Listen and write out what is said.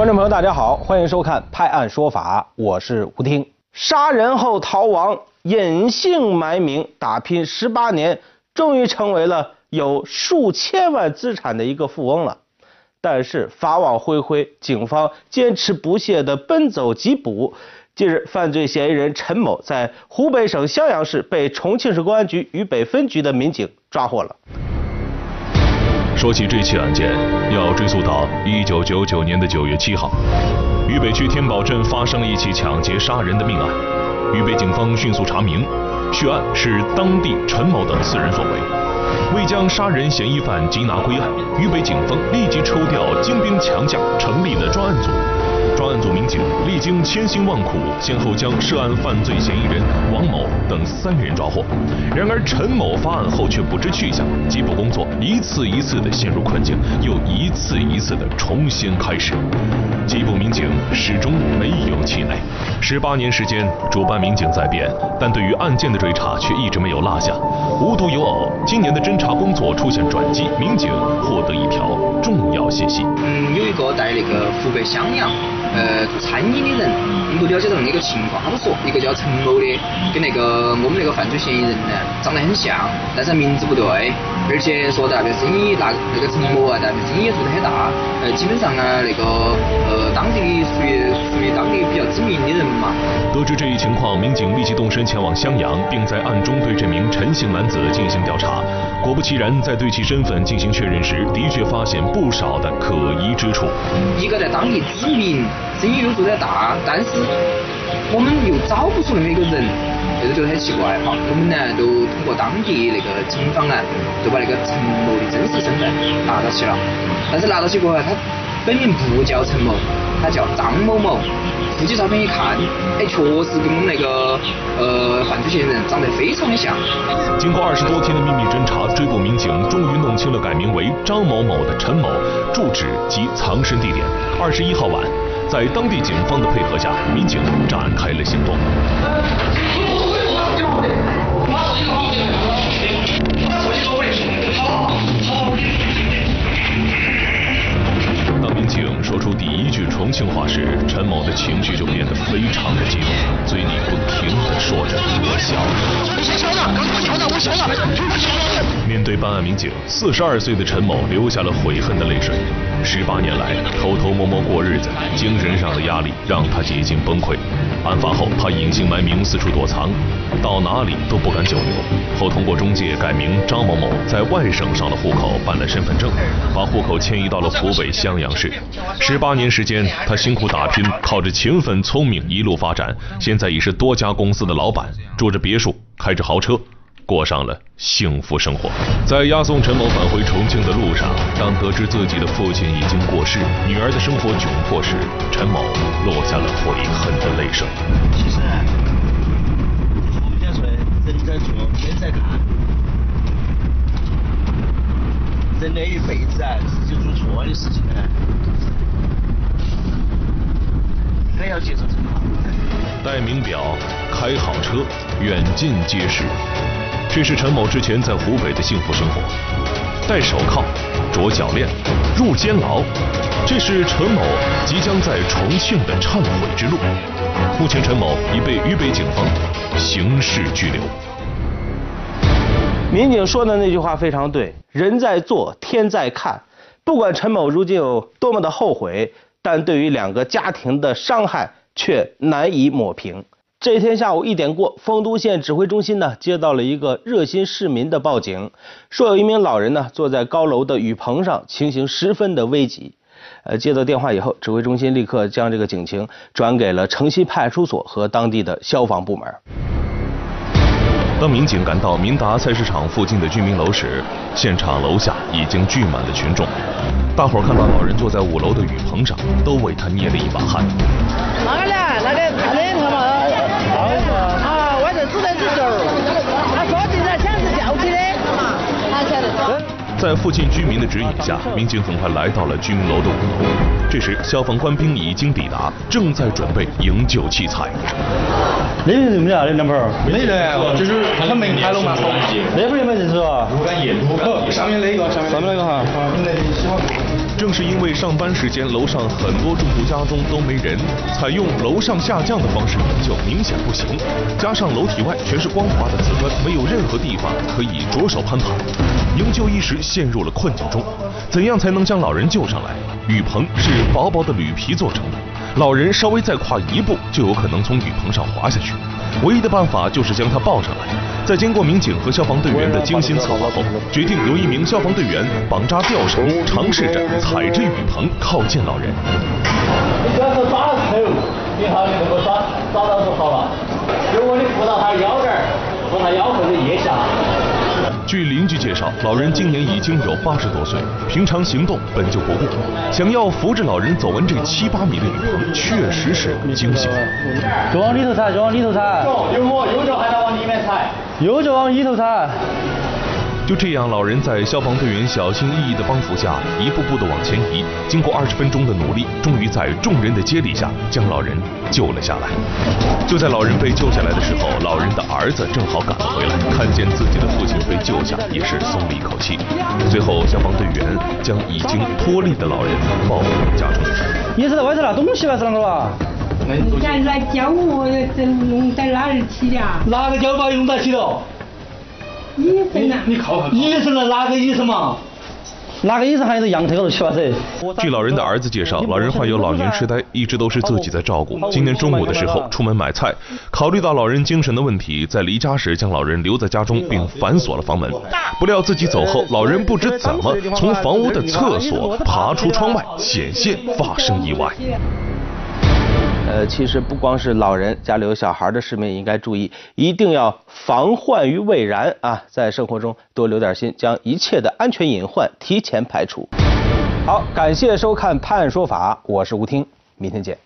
观众朋友，大家好，欢迎收看《拍案说法》，我是吴听。杀人后逃亡，隐姓埋名打拼十八年，终于成为了有数千万资产的一个富翁了。但是法网恢恢，警方坚持不懈地奔走缉捕。近日，犯罪嫌疑人陈某在湖北省襄阳市被重庆市公安局渝北分局的民警抓获了。说起这起案件，要追溯到一九九九年的九月七号，渝北区天宝镇发生了一起抢劫杀人的命案。渝北警方迅速查明，血案是当地陈某等四人所为。为将杀人嫌疑犯缉拿归案，渝北警方立即抽调精兵强将，成立了专案组。专案组民警历经千辛万苦，先后将涉案犯罪嫌疑人王某等三人抓获。然而陈某发案后却不知去向，缉捕工作一次一次的陷入困境，又一次一次的重新开始。缉捕民警始终没有气馁。十八年时间，主办民警在变，但对于案件的追查却一直没有落下。无独有偶，今年的侦查工作出现转机，民警获得一条重要信息。嗯，有一个在那个湖北襄阳。呃，做餐饮的人，我们了解到那个情况。他们说，一个叫陈某的，跟那个我们那个犯罪嫌疑人呢，长得很像，但是名字不对，而且说代表生意，那那个陈某啊，那边生意做得很大。呃，基本上呢，那个呃，当地属于属于当地比较知名的人嘛。得知这一情况，民警立即动身前往襄阳，并在暗中对这名陈姓男子进行调查。果不其然，在对其身份进行确认时，的确发现不少的可疑之处。一个在当地知名。生意又做得大，但是我们又找不出那么一个人，这个就觉得很奇怪。哈，我们呢都通过当地那个警方呢，就把那个陈某的真实身份拿到起了。但是拿到起过后，他本人不叫陈某，他叫张某某。户籍照片一看，哎，确实跟我们那个呃犯罪嫌疑人长得非常的像。经过二十多天的秘密侦查，追捕民警终于弄清了改名为张某某的陈某住址及藏身地点。二十一号晚。在当地警方的配合下，民警展开了行动。一句重庆话时，陈某的情绪就变得非常的激动，嘴里不停的说着：“我小了，我小了，我小了，我小了。”面对办案民警，四十二岁的陈某流下了悔恨的泪水。十八年来，偷偷摸摸过日子，精神上的压力让他几近崩溃。案发后，他隐姓埋名四处躲藏，到哪里都不敢久留。后通过中介改名张某某，在外省上了户口，办了身份证，把户口迁移到了湖北襄阳市。十八年时间，他辛苦打拼，靠着勤奋聪明一路发展，现在已是多家公司的老板，住着别墅，开着豪车。过上了幸福生活。在押送陈某返回重庆的路上，当得知自己的父亲已经过世，女儿的生活窘迫时，陈某落下了悔恨的泪水。其实，我们讲说，人在做，天在看。人的一辈子啊，自己做错的事情呢，该要接受惩罚。戴名表，开好车，远近皆是。这是陈某之前在湖北的幸福生活，戴手铐，着脚链，入监牢，这是陈某即将在重庆的忏悔之路。目前，陈某已被渝北警方刑事拘留。民警说的那句话非常对，人在做，天在看。不管陈某如今有多么的后悔，但对于两个家庭的伤害却难以抹平。这天下午一点过，丰都县指挥中心呢接到了一个热心市民的报警，说有一名老人呢坐在高楼的雨棚上，情形十分的危急。呃，接到电话以后，指挥中心立刻将这个警情转给了城西派出所和当地的消防部门。当民警赶到明达菜市场附近的居民楼时，现场楼下已经聚满了群众。大伙看到老人坐在五楼的雨棚上，都为他捏了一把汗。在附近居民的指引下，民警很快来到了居民楼的五楼。这时，消防官兵已经抵达，正在准备营救器材。那人认不得那两盆儿？没人，就是他门开了嘛。那盆儿有没有人是吧？路感业路口上面那个，上面那个哈。正是因为上班时间楼上很多住户家中都没人，采用楼上下降的方式营救明显不行。加上楼体外全是光滑的瓷砖，没有任何地方可以着手攀爬，营救一时陷入了困境中。怎样才能将老人救上来？雨棚是薄薄的铝皮做成的，老人稍微再跨一步就有可能从雨棚上滑下去。唯一的办法就是将他抱上来。在经过民警和消防队员的精心策划后，决定由一名消防队员绑扎吊绳，尝试着踩着雨棚靠近老人。你主要是抓到头，你好，你能够抓抓到就好了。如果你扶到他腰这儿，扶他腰或者腋下。据邻居介绍，老人今年已经有八十多岁，平常行动本就不便，想要扶着老人走完这七八米的雨棚，确实是惊险。就往里头踩，就往里头踩。有摸右脚还得往里面踩。右脚往里头踩。就这样，老人在消防队员小心翼翼的帮扶下，一步步的往前移。经过二十分钟的努力，终于在众人的接力下，将老人救了下来。就在老人被救下来的时候，老人的儿子正好赶了回来，看见自己的父亲被救下，也是松了一口气。随后，消防队员将已经脱力的老人抱回了家中。你是在外头拿东西还是啷个了？你看来教我这弄在哪儿起的啊？哪个教把用到起了？医生啊。你靠靠。医生呢？哪个医生嘛？哪个医生还是羊腿高头去吧噻？据老人的儿子介绍，老人患有老年痴呆，一直都是自己在照顾。今天中午的时候出门买菜，考虑到老人精神的问题，在离家时将老人留在家中，并反锁了房门。不料自己走后，老人不知怎么从房屋的厕所爬出窗外，险些发生意外。呃，其实不光是老人，家里有小孩的市民也应该注意，一定要防患于未然啊！在生活中多留点心，将一切的安全隐患提前排除。好，感谢收看《判案说法》，我是吴听，明天见。